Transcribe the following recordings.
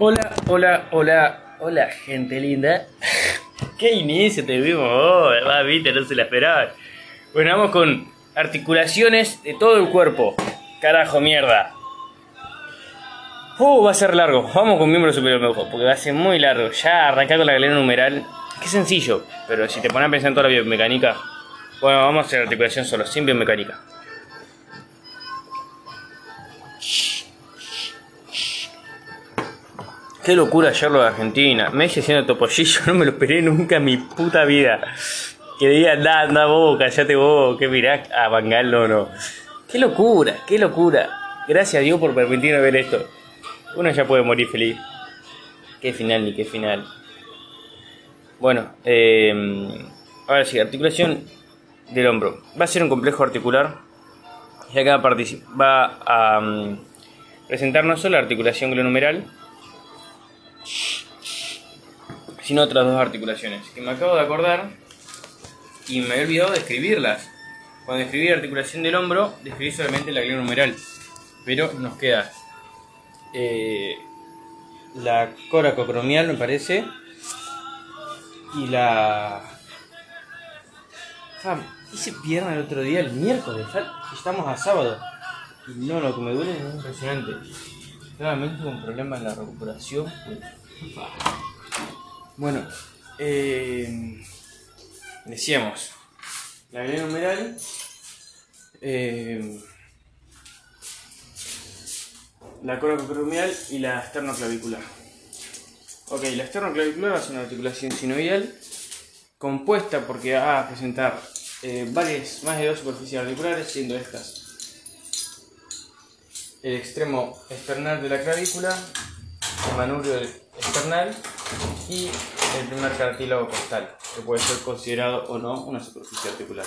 Hola, hola, hola, hola, gente linda. ¿Qué inicio te vimos hoy? Va, viste, no se la esperaba. Bueno, vamos con articulaciones de todo el cuerpo. Carajo, mierda. Uh, va a ser largo. Vamos con miembro superior mejor, porque va a ser muy largo. Ya arrancar con la galera numeral. Qué sencillo, pero si te pones a pensar en toda la biomecánica. Bueno, vamos a hacer articulación solo, sin biomecánica. Qué locura ayer lo de Argentina. Messi haciendo topollillo, no me lo esperé nunca en mi puta vida. Que diga, anda, anda vos, callate vos, que mirá a Bangal, no, no. Qué locura, qué locura. Gracias a Dios por permitirme ver esto. Uno ya puede morir feliz. Qué final ni qué final. Bueno, eh, ahora sí, articulación del hombro. Va a ser un complejo articular. Y acá va a um, presentar no solo la articulación glonumeral, sino otras dos articulaciones. Que me acabo de acordar y me había olvidado de escribirlas. Cuando escribí la articulación del hombro, describí solamente la glonumeral. Pero nos queda eh, la coracocromial, me parece, y la. Ah, hice pierna el otro día, el miércoles, estamos a sábado. Y no, lo que me duele es impresionante. Claramente un problema en la recuperación. Bueno, eh, decíamos, la glenomeral eh, la coracocromial y la esternoclavicular. Ok, la esternoclavicular va a ser una articulación sinovial compuesta porque va a presentar eh, varias, más de dos superficies articulares, siendo estas el extremo external de la clavícula, el manubrio external y el primer cartílago costal, que puede ser considerado o no una superficie articular.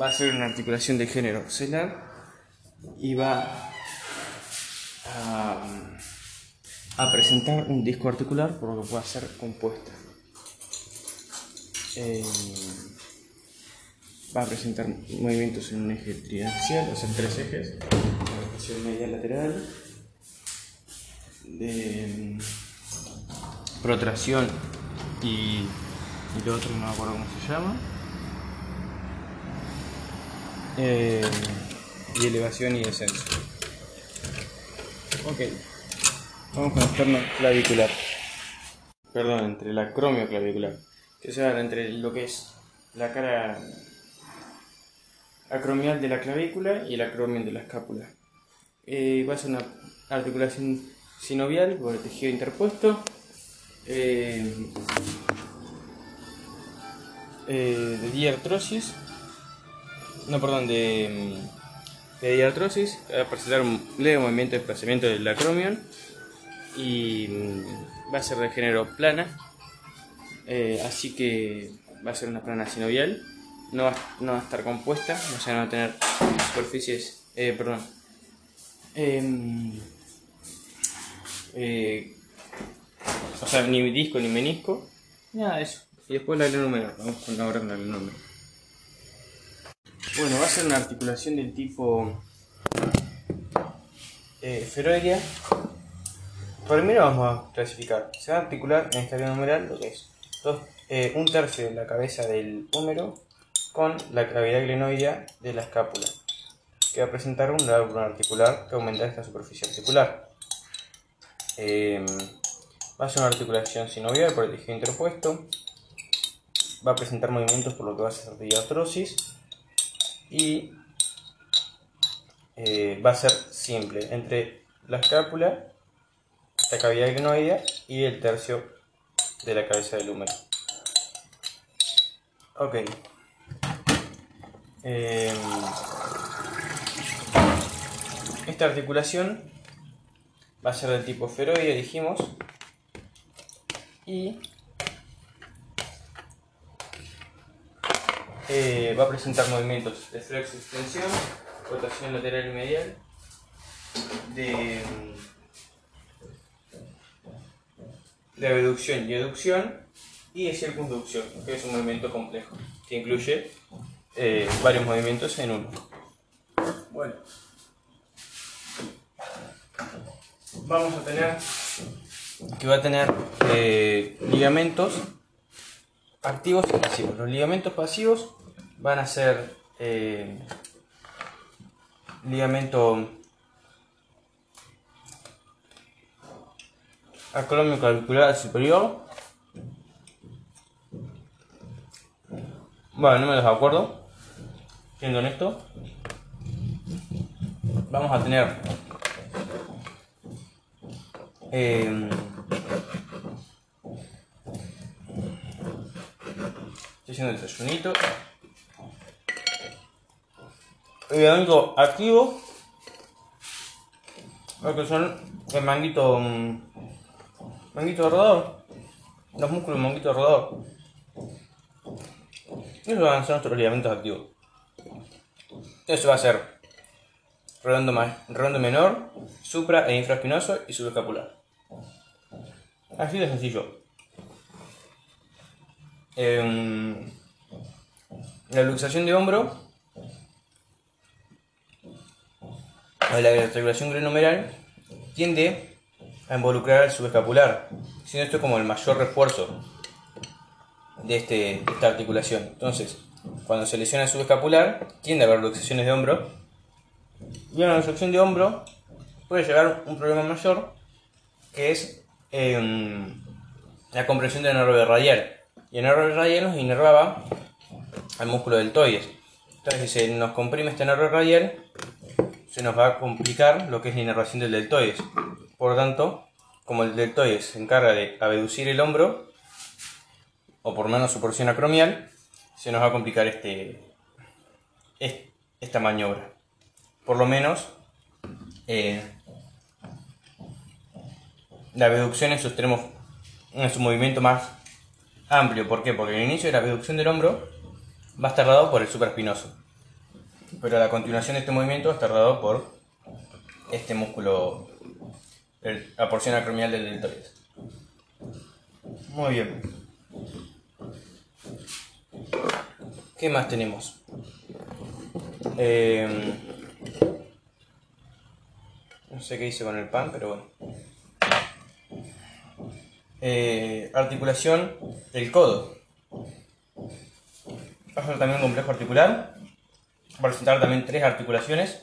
Va a ser una articulación de género celular y va a, presentar un disco articular por lo que puede ser compuesta. Eh, va a presentar movimientos en un eje triaxial, o sea, en tres ejes, rotación media lateral, de protracción y, y lo otro no me acuerdo cómo se llama. Eh, y elevación y descenso. Ok, vamos con el externo clavicular. Perdón, entre la cromio clavicular. Que sea entre lo que es la cara acromial de la clavícula y el acromial de la escápula. Eh, va a ser una articulación sinovial por el tejido interpuesto. Eh, eh, de diartrosis. No, perdón, de diartrosis, va a presentar un leve movimiento de desplazamiento del acromion. Y mm, va a ser de género plana, eh, así que va a ser una plana sinovial, no va, no va a estar compuesta, o sea, no va a tener superficies, perdón, em, eh, o sea, ni disco ni menisco, nada eso. Y después la número, vamos con la número. Bueno, va a ser una articulación del tipo eh, feroidea. Primero vamos a clasificar. Se va a articular en esta numeral lo que es eh, un tercio de la cabeza del húmero con la cavidad glenoidea de la escápula, que va a presentar un lado articular que aumenta esta superficie articular. Eh, va a ser una articulación sinovial por el tejido interpuesto. Va a presentar movimientos por lo que va a ser de artrosis y eh, va a ser simple entre la escápula, la cavidad glenoidea y el tercio de la cabeza del húmero. Ok. Em, esta articulación va a ser del tipo feroide, dijimos, y Eh, va a presentar movimientos de flexión extensión, rotación lateral y medial, de, de abducción y aducción y de circunducción, que es un movimiento complejo, que incluye eh, varios movimientos en uno. Bueno. Vamos a tener que va a tener eh, ligamentos activos y pasivos. Los ligamentos pasivos van a ser eh, ligamento acromio clavicular superior. Bueno, no me los acuerdo. Siendo honesto. Vamos a tener eh, estoy haciendo el desayunito. Ligamento activo. Lo que son el manguito. mm, Manguito rodador. Los músculos manguito rodador. Y esos van a ser nuestros ligamentos activos. Eso va a ser redondo, redondo menor, supra e infraespinoso y subescapular. Así de sencillo. Em, la luxación de hombro o la articulación glenomeral tiende a involucrar al subescapular, siendo esto como el mayor refuerzo de, este, esta articulación. Entonces, cuando se lesiona el subescapular, tiende a haber luxaciones de hombro. Y en la luxación de hombro puede llegar un problema mayor, que es em, la compresión del nervio radial. Y el nervio radial nos inervaba al músculo deltoides. Entonces, si se nos comprime este nervio radial, se nos va a complicar lo que es la inervación del deltoides. Por lo tanto, como el deltoides se encarga de abducir el hombro, o por menos su porción acromial, se nos va a complicar este, es- esta maniobra. Por lo menos, eh, la abducción en su extremo, en su movimiento más amplio. ¿Por qué? Porque el inicio de la abducción del hombro va a estar dado por el supraespinoso. Pero la continuación de este movimiento va a estar dado por este músculo, la porción acromial del deltoides. Muy bien. ¿Qué más tenemos? Eh, no sé qué hice con el pan, pero bueno. Eh, articulación del codo. Va a ser también un complejo articular. Va a presentar también tres articulaciones.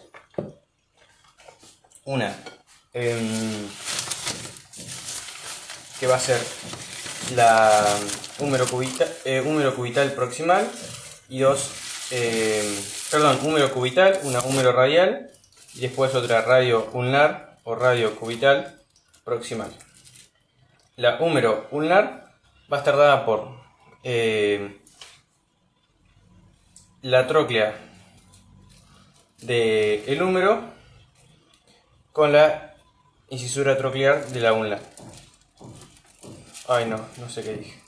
Una em, que va a ser la húmero, eh, cubital proximal y dos, eh, perdón, húmero cubital, una húmero radial y después otra radio ulnar o radio cubital proximal. La húmero ulnar va a estar dada por eh, la tróclea del el húmero con la incisura troclear de la ulnar. Ay, no, no sé qué dije.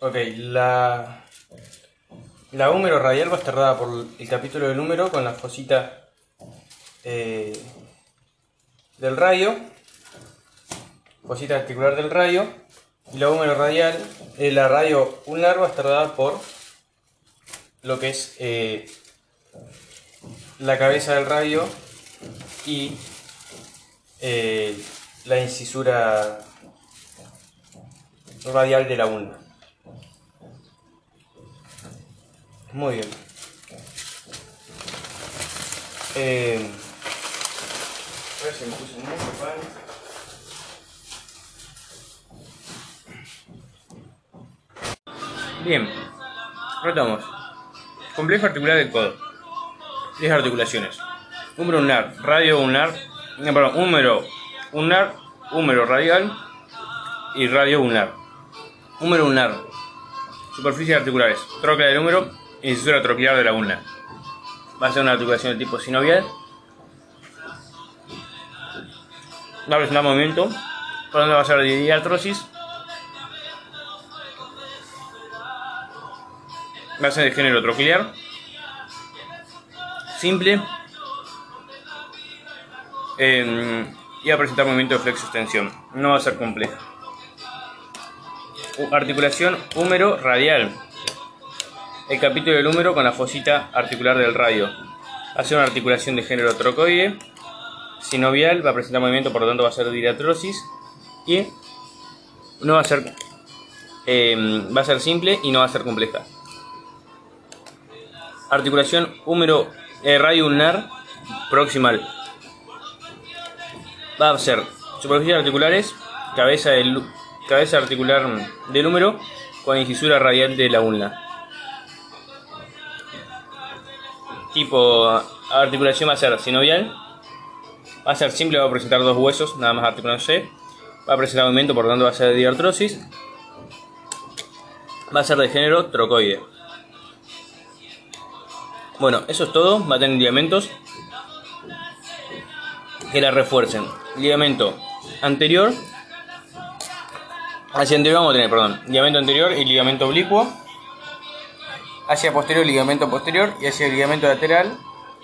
Ok, la, la húmero radial va a estar dada por el capítulo del húmero con la fosita eh, del radio, fosita articular del radio, y la húmero radial, eh, la radio ulnar va a estar dada por lo que es eh, la cabeza del radio y eh, la incisura radial de la ulna. Muy bien. Eh, a ver si me puse mucho pan. Bien, retomamos. Complejo articular del codo. 10 articulaciones. Húmero ulnar, radio ulnar, no, perdón, húmero ulnar, húmero radial y radio ulnar. Húmero ulnar. Superficies articulares. Tróclea del húmero y incisura troquear de la ulna. Va a ser una articulación de tipo sinovial. Va a movimiento. Por donde va a ser diartrosis. Va a ser de género troclear. Simple. Eh, y va a presentar movimiento de flexo-extensión. No va a ser compleja. Articulación húmero radial. El capítulo del húmero con la fosita articular del radio. Hace una articulación de género trocoide. sinovial, va a presentar movimiento, por lo tanto va a ser de diartrosis. Y no va a ser, eh, va a ser simple y no va a ser compleja. Articulación húmero eh, radio ulnar proximal. Va a ser superficies articulares, cabeza, del, cabeza articular del húmero con incisura radial de la ulna. Tipo articulación va a ser sinovial, va a ser simple, va a presentar dos huesos, nada más articulación va a presentar movimiento, por lo tanto va a ser diartrosis, va a ser de género trocoide. Bueno, eso es todo, va a tener ligamentos que la refuercen. Ligamento anterior, hacia anterior vamos a tener, perdón, ligamento anterior y ligamento oblicuo. Hacia posterior, ligamento posterior y hacia el ligamento lateral,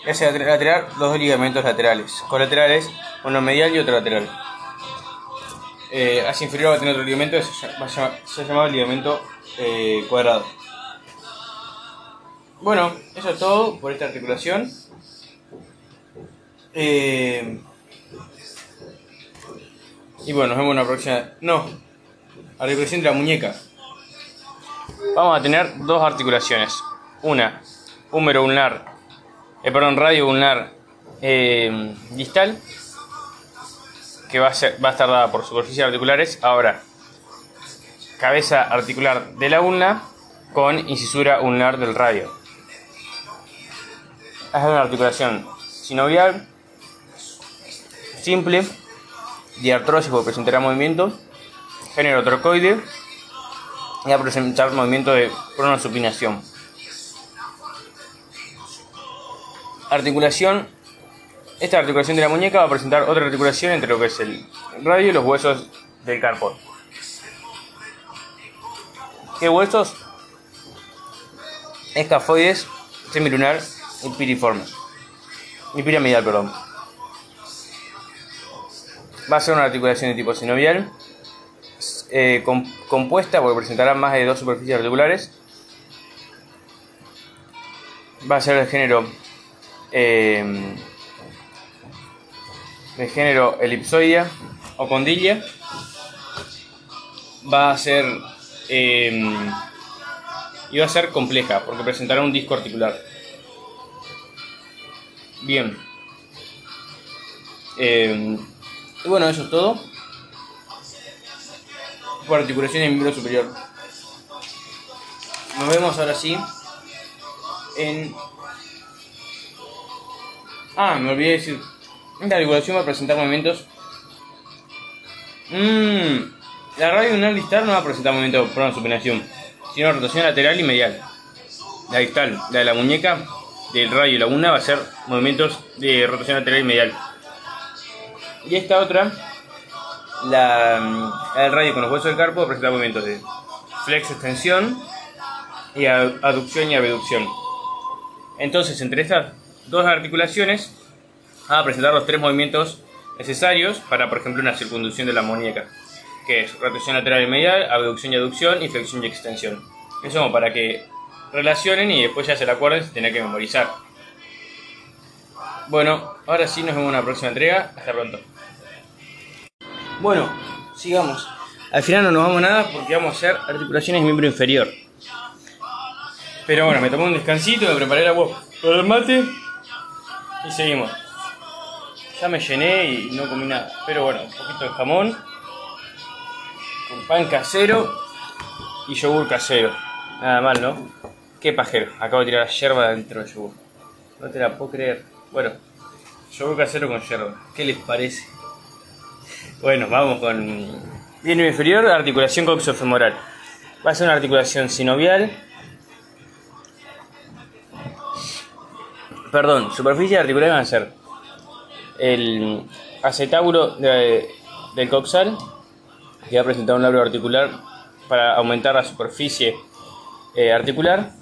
y hacia lateral, los dos ligamentos laterales. Colaterales, uno medial y otro lateral. Eh, hacia inferior va a tener otro ligamento, se, va se llama ligamento eh, cuadrado. Bueno, eso es todo por esta articulación. Eh, y bueno, nos vemos en la próxima. No, articulación de la muñeca. Vamos a tener dos articulaciones. Una, húmero ulnar, eh, perdón, radio ulnar eh, distal, que va a, ser, va a estar dada por superficies articulares. Ahora, cabeza articular de la ulna con incisura ulnar del radio. Es una articulación sinovial, simple, diartrosis porque presentará movimiento, género trocoide y va a presentar movimiento de pronosupinación. Articulación. Esta articulación de la muñeca va a presentar otra articulación entre lo que es el radio y los huesos del carpo. ¿Qué huesos? Escafoides, semilunar y piriforme. Y piramidal, perdón. Va a ser una articulación de tipo sinovial, eh, compuesta porque presentará más de dos superficies articulares. Va a ser de género eh, de género elipsoidea o condilla. Va a ser eh, y va a ser compleja porque presentará un disco articular. Bien. Eh, y bueno, eso es todo. Por articulación del miembro superior. Nos vemos ahora sí en... Ah, me olvidé decir. La articulación va a presentar movimientos. Mmm. La radio unal distal no va a presentar movimientos por una supinación, sino rotación lateral y medial. La distal, la de la muñeca, del radio y la una va a ser movimientos de rotación lateral y medial. Y esta otra, la, del radio con los huesos del carpo, presenta movimientos de flex extensión y aducción y abducción. Entonces, entre estas dos articulaciones, va a presentar los tres movimientos necesarios para, por ejemplo, una circunducción de la muñeca, que es rotación lateral y medial, abducción y aducción y flexión y extensión. Eso para que relacionen y después ya se la acuerden si tienen que memorizar. Bueno, ahora sí nos vemos en la próxima entrega. Hasta pronto. Bueno, sigamos. Al final no nos vamos nada porque vamos a hacer articulaciones de miembro inferior. Pero bueno, me tomé un descansito, me preparé la voz para el mate y seguimos. Ya me llené y no comí nada. Pero bueno, un poquito de jamón, con pan casero y yogur casero. Nada mal, ¿no? Qué pajero. Acabo de tirar la yerba dentro del yogur. No te la puedo creer. Bueno, yogur casero con yerba. ¿Qué les parece? Bueno, vamos con. Bien inferior, articulación coxofemoral. Va a ser una articulación sinovial. Perdón, superficie articular van a ser el acetábulo del coxal, que va a presentar un labio articular para aumentar la superficie eh, articular.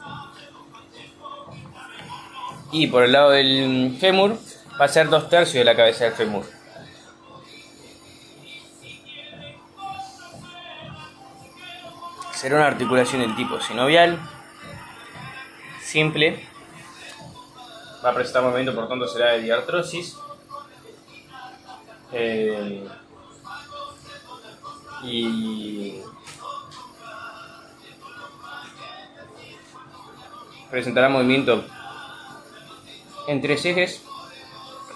Y por el lado del fémur va a ser dos tercios de la cabeza del fémur. Será una articulación del tipo sinovial, simple, va a presentar movimiento, por tanto será de diartrosis. Eh, y presentará movimiento en tres ejes,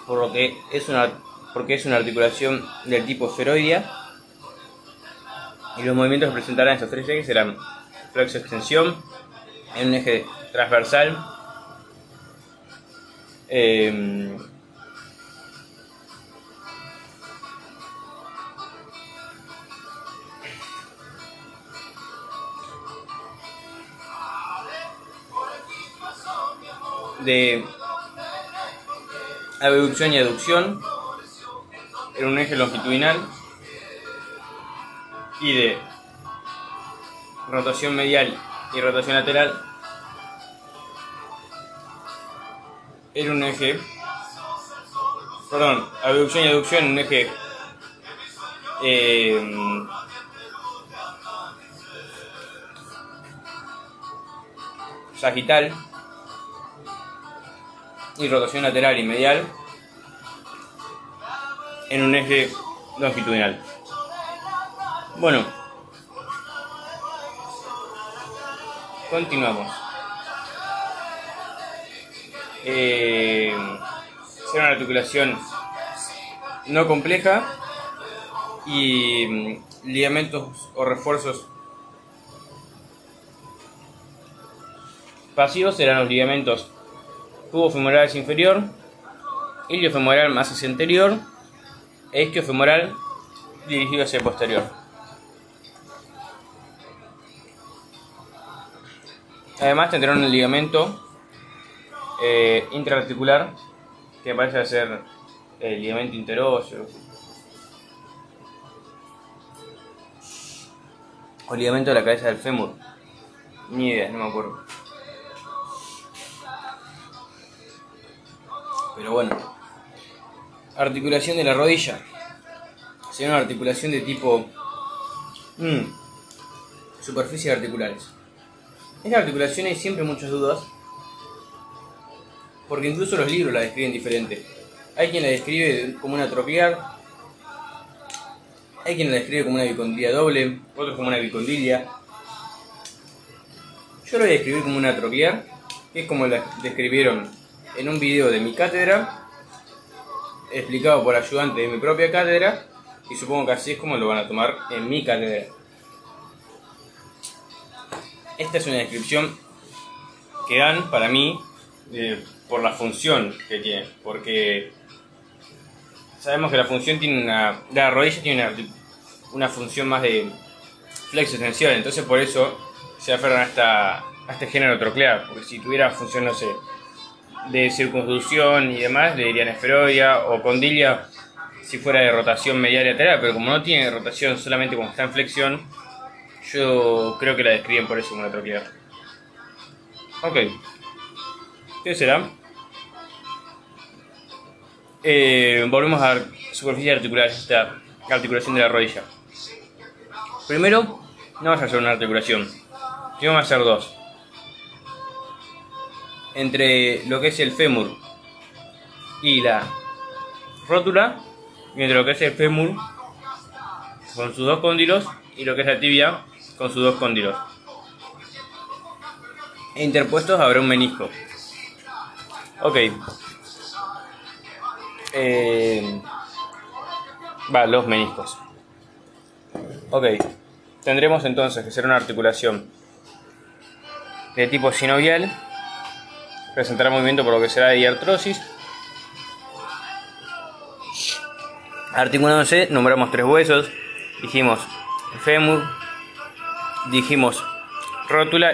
por lo que es una, porque es una articulación del tipo esferoidea. Y los movimientos que presentarán estos tres ejes serán flexo extensión en un eje transversal, eh, de abducción y aducción. En un eje longitudinal. Y de rotación medial y rotación lateral. En un eje perdón, abducción y aducción en un eje eh, sagital y rotación lateral y medial en un eje longitudinal. Bueno, continuamos. Eh, será una articulación no compleja y mm, ligamentos o refuerzos pasivos serán los ligamentos tubo femoral hacia inferior, ilio femoral más hacia anterior, e isquio femoral dirigido hacia posterior. Además tendrán un ligamento eh, intraarticular que parece ser el ligamento interóseo o ligamento de la cabeza del fémur. Ni idea, no me acuerdo. Pero bueno. Articulación de la rodilla. Sería una articulación de tipo... Mm, superficies articulares. Esta articulación hay siempre muchas dudas. Porque incluso los libros la describen diferente. Hay quien la describe como una tropiar. Hay quien la describe como una bicondilia doble. Otros como una bicondilia. Yo lo voy a describir como una tropiar. Que es como la describieron en un video de mi cátedra, explicado por ayudante de mi propia cátedra, y supongo que así es como lo van a tomar en mi cátedra. Esta es una descripción que dan para mí eh, por la función que tiene, porque sabemos que la función tiene una. La rodilla tiene una, una función más de flexo extensión, entonces por eso se aferran a, esta, a este género troclear, porque si tuviera función, no sé, de circunducción y demás le dirían esferoidea o condilla si fuera de rotación medial y lateral, pero como no tiene rotación solamente cuando está en flexión, yo creo que la describen por eso como una troquear. Ok. ¿Qué será? Eh, volvemos a superficie articular, esta articulación de la rodilla. Primero, no vamos a hacer una articulación, vamos a hacer dos entre lo que es el fémur y la rótula, entre lo que es el fémur con sus dos cóndilos y lo que es la tibia con sus dos cóndilos. E interpuestos habrá un menisco. Ok. Eh, va, los meniscos. Ok. Tendremos entonces que ser una articulación de tipo sinovial presentará movimiento por lo que será diartrosis. Articulándose, nombramos tres huesos, dijimos fémur, dijimos rótula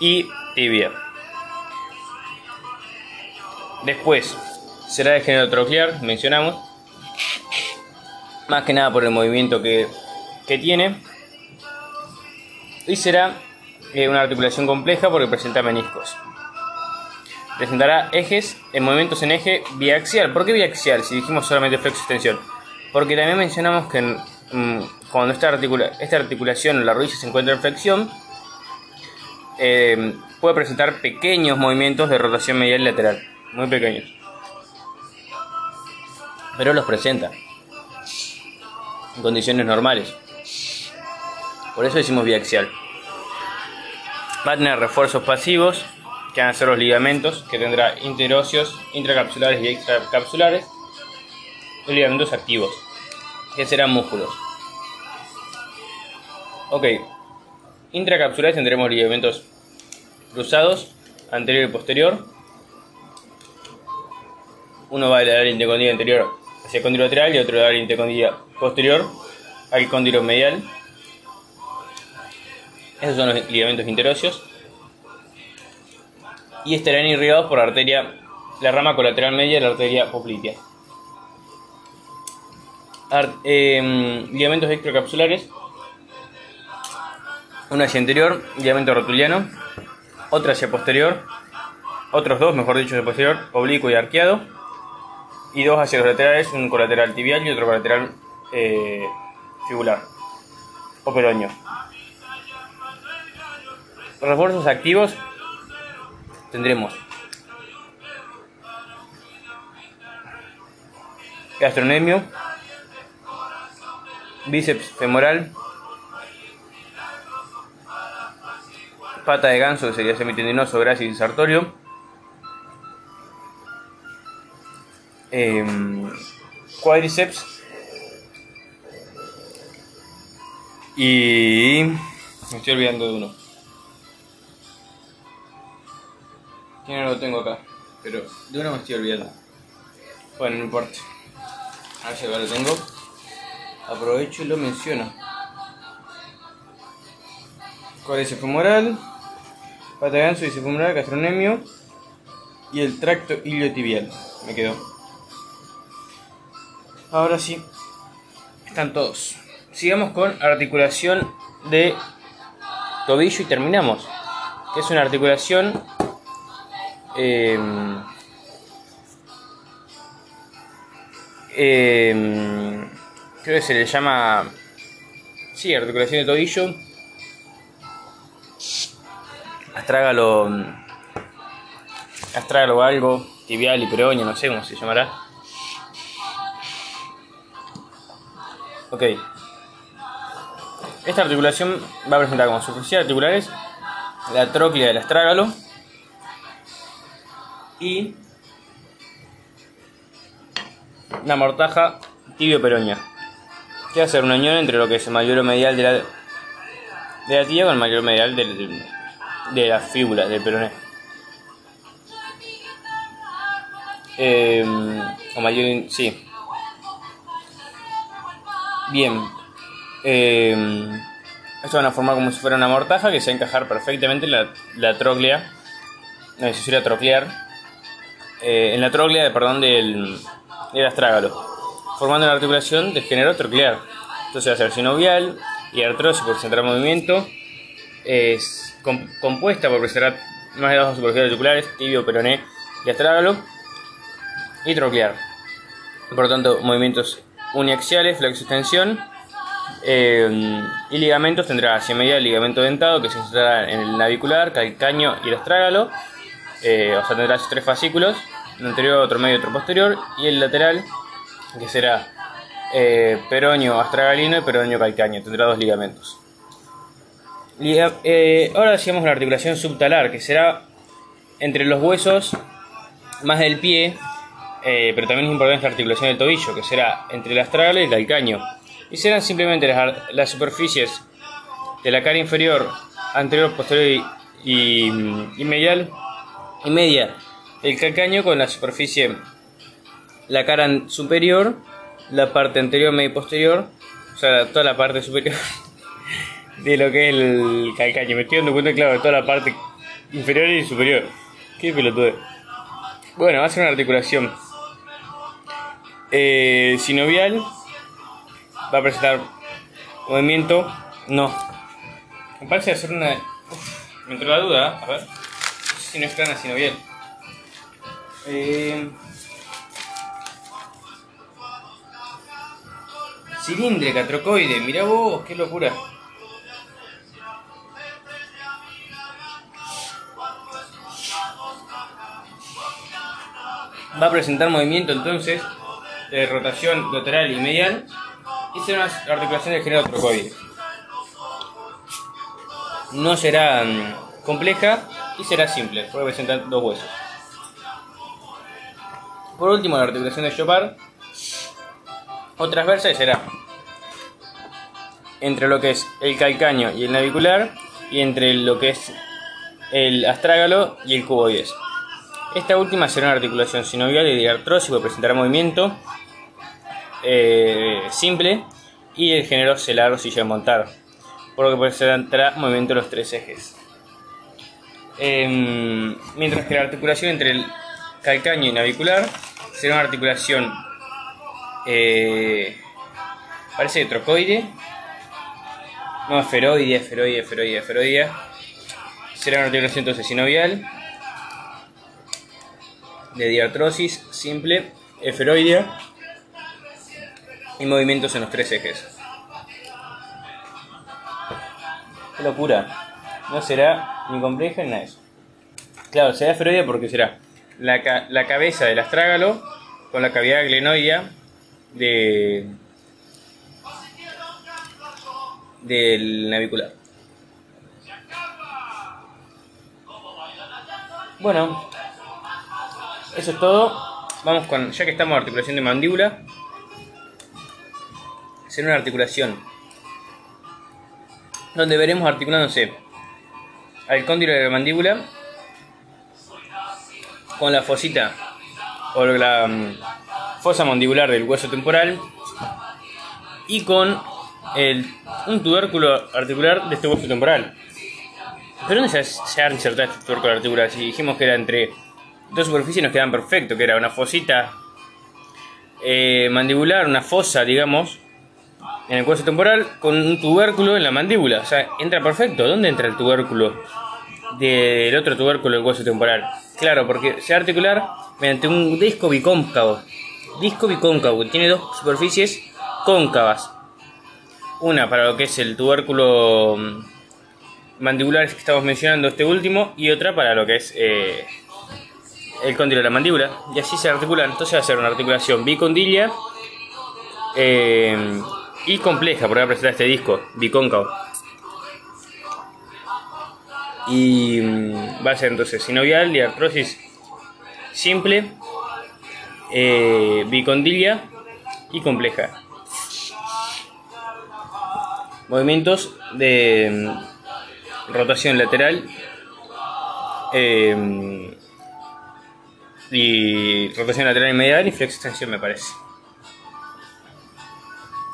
y tibia. Después será de género troquear, mencionamos, más que nada por el movimiento que, que tiene. Y será eh, una articulación compleja porque presenta meniscos presentará ejes en movimientos en eje biaxial. ¿Por qué biaxial si dijimos solamente flexo extensión? Porque también mencionamos que mm, cuando esta, articula esta articulación, la rodilla se encuentra en flexión, eh, puede presentar pequeños movimientos de rotación medial lateral, muy pequeños. pero los presenta en condiciones normales. Por eso decimos biaxial. Va a tener refuerzos pasivos, que van a ser los ligamentos, que tendrá interóseos, intracapsulares y extracapsulares, y ligamentos activos, que serán músculos. Ok, intracapsulares tendremos ligamentos cruzados, anterior y posterior. Uno va del área intercondila anterior hacia el cóndilo lateral y otro del área intercondila posterior al cóndilo medial. Esos son los ligamentos interóseos. Y estarán irrigados por la arteria, la rama colateral media de la arteria poplitea. Em, ligamentos extracapsulares. Uno hacia anterior, ligamento rotuliano. Otro hacia posterior. Otros dos, mejor dicho, hacia posterior, oblicuo y arqueado. Y dos hacia los laterales, un colateral tibial y otro colateral eh, fibular o peroño. Refuerzos activos tendremos gastronemio, bíceps femoral, pata de ganso que sería semitendinoso, grácil y sartorio, eh, cuádriceps y me estoy olvidando de uno. No lo tengo acá, pero de uno me estoy olvidando. Bueno, no importa. A ver si lo tengo. Aprovecho y lo menciono. Cuádriceps femoral, pata de ganso, bíceps femoral, gastronemio y el tracto iliotibial. Me quedó. Ahora sí, están todos. Sigamos con articulación de tobillo y terminamos. Que es una articulación eh, eh, creo que se le llama sí articulación de tobillo. Astrágalo astrágalo algo tibial y peroña no sé cómo se llamará. Ok. Esta articulación va a presentar como superficie articulares la tróclea del astrágalo y la mortaja tibio-peroña, que va a ser una unión entre lo que es el mayor medial de la, de la tibia con el mayor medial de, de, la fíbula del peroné. Eh, o mayor, sí. Bien. Eh, esto van a formar como si fuera una mortaja que se va a encajar perfectamente en la, la tróclea, no, troclear eh, en la troglia perdón, del, del astrágalo, formando una articulación de género troclear. Entonces va a ser sinovial y artrosis por central movimiento, es compuesta por preservar más de dos superficies articulares, tibio, peroné y astrágalo, y troclear. Por lo tanto, movimientos uniaxiales, flexo-extensión, eh, y ligamentos tendrá hacia media el ligamento dentado que se instalará en el navicular, calcaño y el astrágalo, eh, o sea, tendrá tres fascículos el anterior, otro medio, otro posterior, y el lateral, que será eh, peroño astragalino y peroño calcaño, tendrá dos ligamentos. Eh, ahora decíamos la articulación subtalar, que será entre los huesos más del pie, eh, pero también es importante la articulación del tobillo, que será entre el astragalo y el calcaño. Y serán simplemente las, superficies de la cara inferior, anterior, posterior y, y medial y media el calcaño con la superficie, la cara superior, la parte anterior, medio posterior, o sea, toda la parte superior de lo que es el calcaño. Me estoy dando cuenta, claro, de toda la parte inferior y superior. Qué pelotudo. Bueno, va a ser una articulación eh, sinovial. Va a presentar movimiento. No. Me parece hacer una. me entró la duda, a ver. si no es plana sinovial. Eh, cilíndrica, trocoide, mira vos, qué locura. Va a presentar movimiento entonces de rotación lateral y medial y será una articulación del género trocoide. No será mm, compleja y será simple, porque presentan dos huesos. Por último, la articulación de Chopard o transversa será entre lo que es el calcáneo y el navicular y entre lo que es el astrágalo y el cuboides. Esta última será una articulación sinovial y diartrósico que presentará movimiento eh, simple y el género celar o silla montar, por lo que presentará movimiento de los tres ejes. Em, mientras que la articulación entre el calcáneo y navicular será una articulación eh, parece trocoide no, esferoide, esferoide, esferoide, esferoide. Será una articulación entonces sinovial. De diartrosis simple, esferoidea. Y movimientos en los tres ejes. Qué locura. No será ni compleja ni nada de eso. Claro, será esferoidea porque será la, la cabeza del astrágalo con la cavidad glenoidea de del navicular. Bueno, eso es todo. Vamos con, ya que estamos en articulación de mandíbula, será una articulación donde veremos articulándose al cóndilo de la mandíbula con la fosita o la mm, fosa mandibular del hueso temporal y con el, un tubérculo articular de este hueso temporal. ¿Pero dónde se, ha insertado este tubérculo articular? Si dijimos que era entre dos superficies nos quedan perfecto, que era una fosita eh, mandibular, una fosa, digamos, en el hueso temporal con un tubérculo en la mandíbula. O sea, entra perfecto. ¿Dónde entra el tubérculo del otro tubérculo del hueso temporal? Claro, porque se va articular mediante un disco bicóncavo. Disco bicóncavo, tiene dos superficies cóncavas. Una para lo que es el tubérculo mm, mandibular que estamos mencionando, este último, y otra para lo que es eh, el cóndilo de la mandíbula. Y así se articula. Entonces va a ser una articulación bicondilla eh, y compleja, porque va a presentar este disco bicóncavo. Y mm, va a ser entonces sinovial, diartrosis simple, eh, bicondilla y compleja movimientos de mm, rotación lateral eh, y rotación lateral y medial y flex extensión me parece.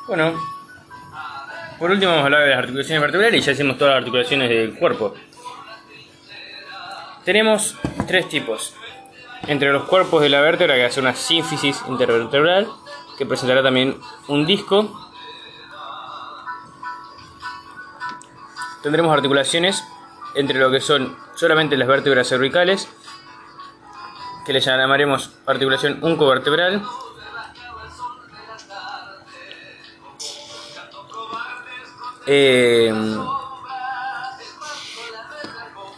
Bueno, por último vamos a hablar de las articulaciones vertebrales y ya hicimos todas las articulaciones del cuerpo. Tenemos tres tipos. Entre los cuerpos de la vértebra que hace una sínfisis intervertebral que presentará también un disco tendremos articulaciones entre lo que son solamente las vértebras cervicales, que le llamaremos articulación uncovertebral, eh,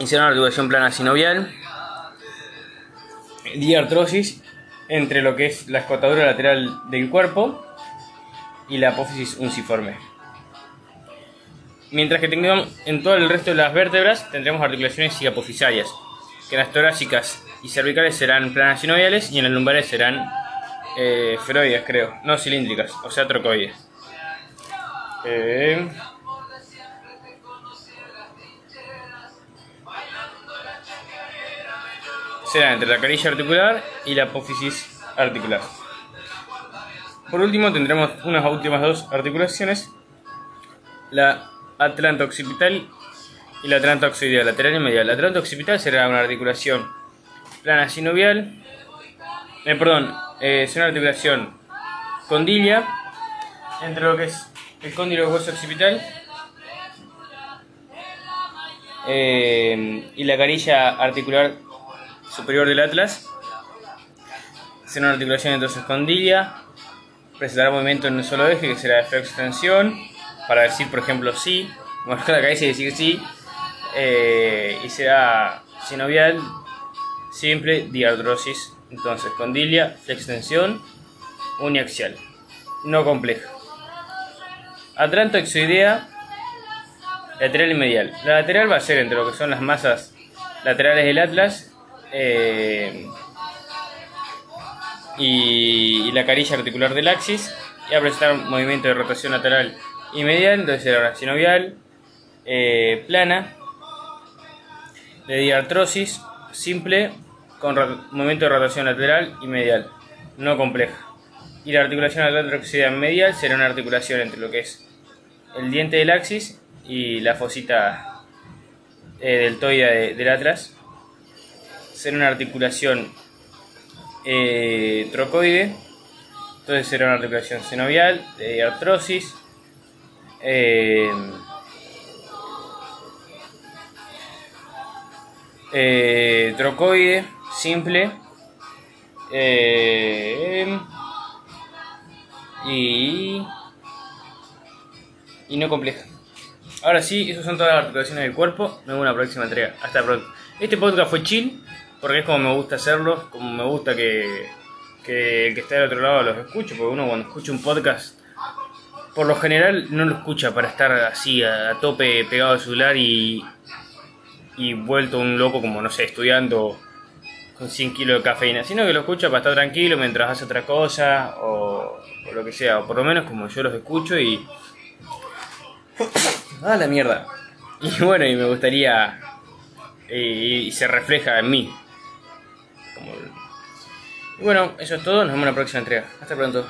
una articulación plana sinovial, diartrosis entre lo que es la escotadura lateral del cuerpo y la apófisis unciforme. Mientras que tengamos en todo el resto de las vértebras tendremos articulaciones ciapofisarias, que en las torácicas y cervicales serán planas sinoviales y en las lumbares serán eh, feroides, creo, no cilíndricas, o sea, trocoides. Eh, será entre la carilla articular y la apófisis articular. Por último tendremos unas últimas dos articulaciones, la atlanta occipital y la atlanta oxidial, lateral y medial. La atlanta occipital será una articulación plana sinovial, eh, perdón, eh, es una articulación condilla entre lo que es el cóndilo hueso occipital eh, y la carilla articular superior del atlas. Será una articulación entonces condilla, presentará movimiento en un solo eje que será de extensión para decir, por ejemplo, sí, mover la cabeza y decir sí, eh, y será sinovial, simple, diardrosis, entonces condilia, extensión, uniaxial, no compleja. Atlantoexoidea, lateral y medial. La lateral va a ser entre lo que son las masas laterales del atlas eh, y, la carilla articular del axis y a presentar un movimiento de rotación lateral y medial, entonces la sinovial, eh, plana, de diartrosis simple con movimiento de rotación lateral y medial, no compleja. Y la articulación atlantoexoidea medial será una articulación entre lo que es el diente del axis y la fosita eh, deltoide del atlas. Será una articulación eh, trocoide, entonces será una articulación sinovial de artrosis. Eh, eh, trocoide simple eh, y, y no compleja. Ahora sí, esas son todas las articulaciones del cuerpo. Nos vemos en la próxima entrega. Hasta pronto. Este podcast fue chill, porque es como me gusta hacerlo, como me gusta que, que el que está del otro lado los escuche, porque uno cuando escucha un podcast, por lo general no lo escucha para estar así a, tope pegado al celular y, y vuelto un loco como, no sé, estudiando con 100 kilos de cafeína, sino que lo escucha para estar tranquilo mientras hace otra cosa o, o lo que sea, o por lo menos como yo los escucho y... ¡Ah, la mierda! Y bueno, y me gustaría... Y, y se refleja en mí. Y bueno, eso es todo, nos vemos en la próxima entrega. Hasta pronto.